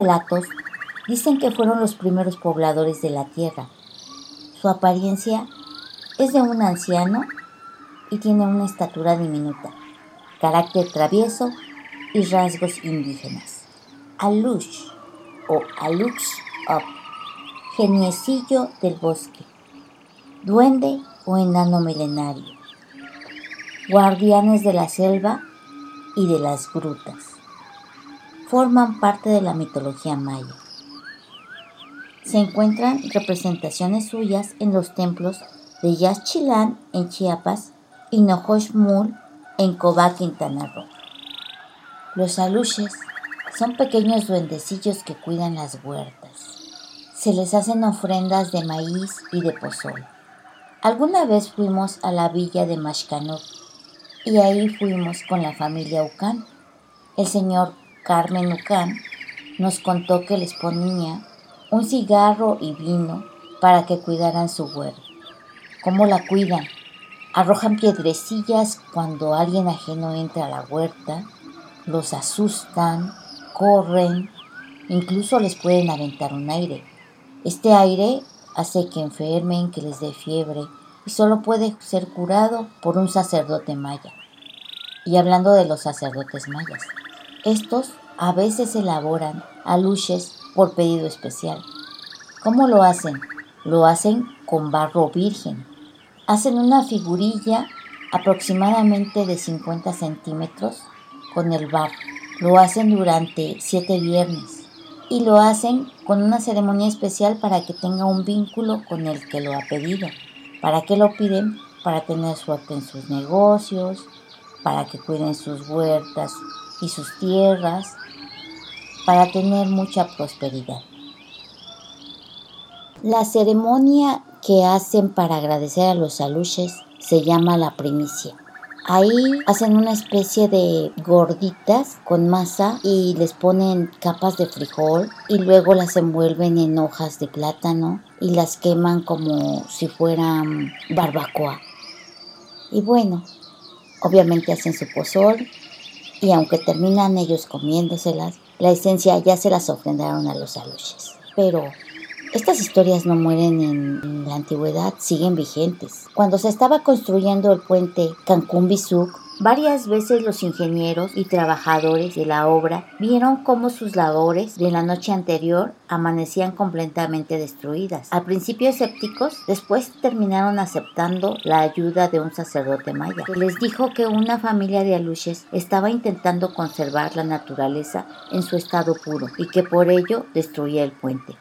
relatos dicen que fueron los primeros pobladores de la tierra. Su apariencia es de un anciano y tiene una estatura diminuta, carácter travieso y rasgos indígenas. Alush o Alux Up, geniecillo del bosque, duende o enano milenario, guardianes de la selva y de las grutas. Forman parte de la mitología maya. Se encuentran representaciones suyas en los templos de Yaxchilán en Chiapas y Nojochmul en Cobá, Quintana Roo. Los aluches son pequeños duendecillos que cuidan las huertas. Se les hacen ofrendas de maíz y de pozol. Alguna vez fuimos a la villa de Mashcanut y ahí fuimos con la familia Ucán. El señor Carmen Ucán nos contó que les ponía un cigarro y vino para que cuidaran su huerta. ¿Cómo la cuidan? Arrojan piedrecillas cuando alguien ajeno entra a la huerta, los asustan, corren, incluso les pueden aventar un aire. Este aire hace que enfermen, que les dé fiebre y solo puede ser curado por un sacerdote maya. Y hablando de los sacerdotes mayas, estos a veces elaboran aluches por pedido especial. ¿Cómo lo hacen? Lo hacen con barro virgen. Hacen una figurilla aproximadamente de 50 centímetros con el barro lo hacen durante siete viernes y lo hacen con una ceremonia especial para que tenga un vínculo con el que lo ha pedido. ¿Para qué lo piden? Para tener suerte en sus negocios, para que cuiden sus huertas y sus tierras, para tener mucha prosperidad. La ceremonia que hacen para agradecer a los aluches se llama la primicia. Ahí hacen una especie de gorditas con masa y les ponen capas de frijol y luego las envuelven en hojas de plátano y las queman como si fueran barbacoa. Y bueno, obviamente hacen su pozol y aunque terminan ellos comiéndoselas, la esencia ya se las ofrendaron a los aluches. Pero estas historias no mueren en, la antigüedad, siguen vigentes. Cuando se estaba construyendo el puente Cancún-Bizuc, Varias veces los ingenieros y trabajadores de la obra vieron cómo sus labores de la noche anterior amanecían completamente destruidas. Al principio escépticos, después terminaron aceptando la ayuda de un sacerdote maya, que les dijo que una familia de aluches estaba intentando conservar la naturaleza en su estado puro y que por ello destruía el puente.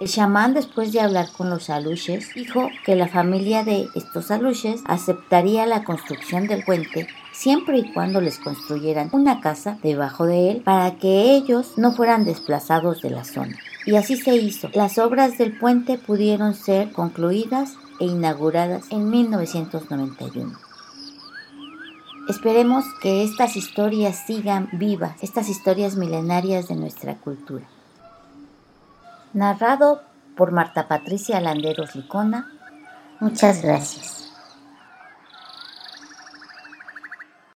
El chamán, después de hablar con los aluches, dijo que la familia de estos aluches aceptaría la construcción del puente siempre y cuando les construyeran una casa debajo de él para que ellos no fueran desplazados de la zona. Y así se hizo. Las obras del puente pudieron ser concluidas e inauguradas en 1991. Esperemos que estas historias sigan vivas, estas historias milenarias de nuestra cultura. Narrado por Marta Patricia Landeros Licona. Muchas gracias.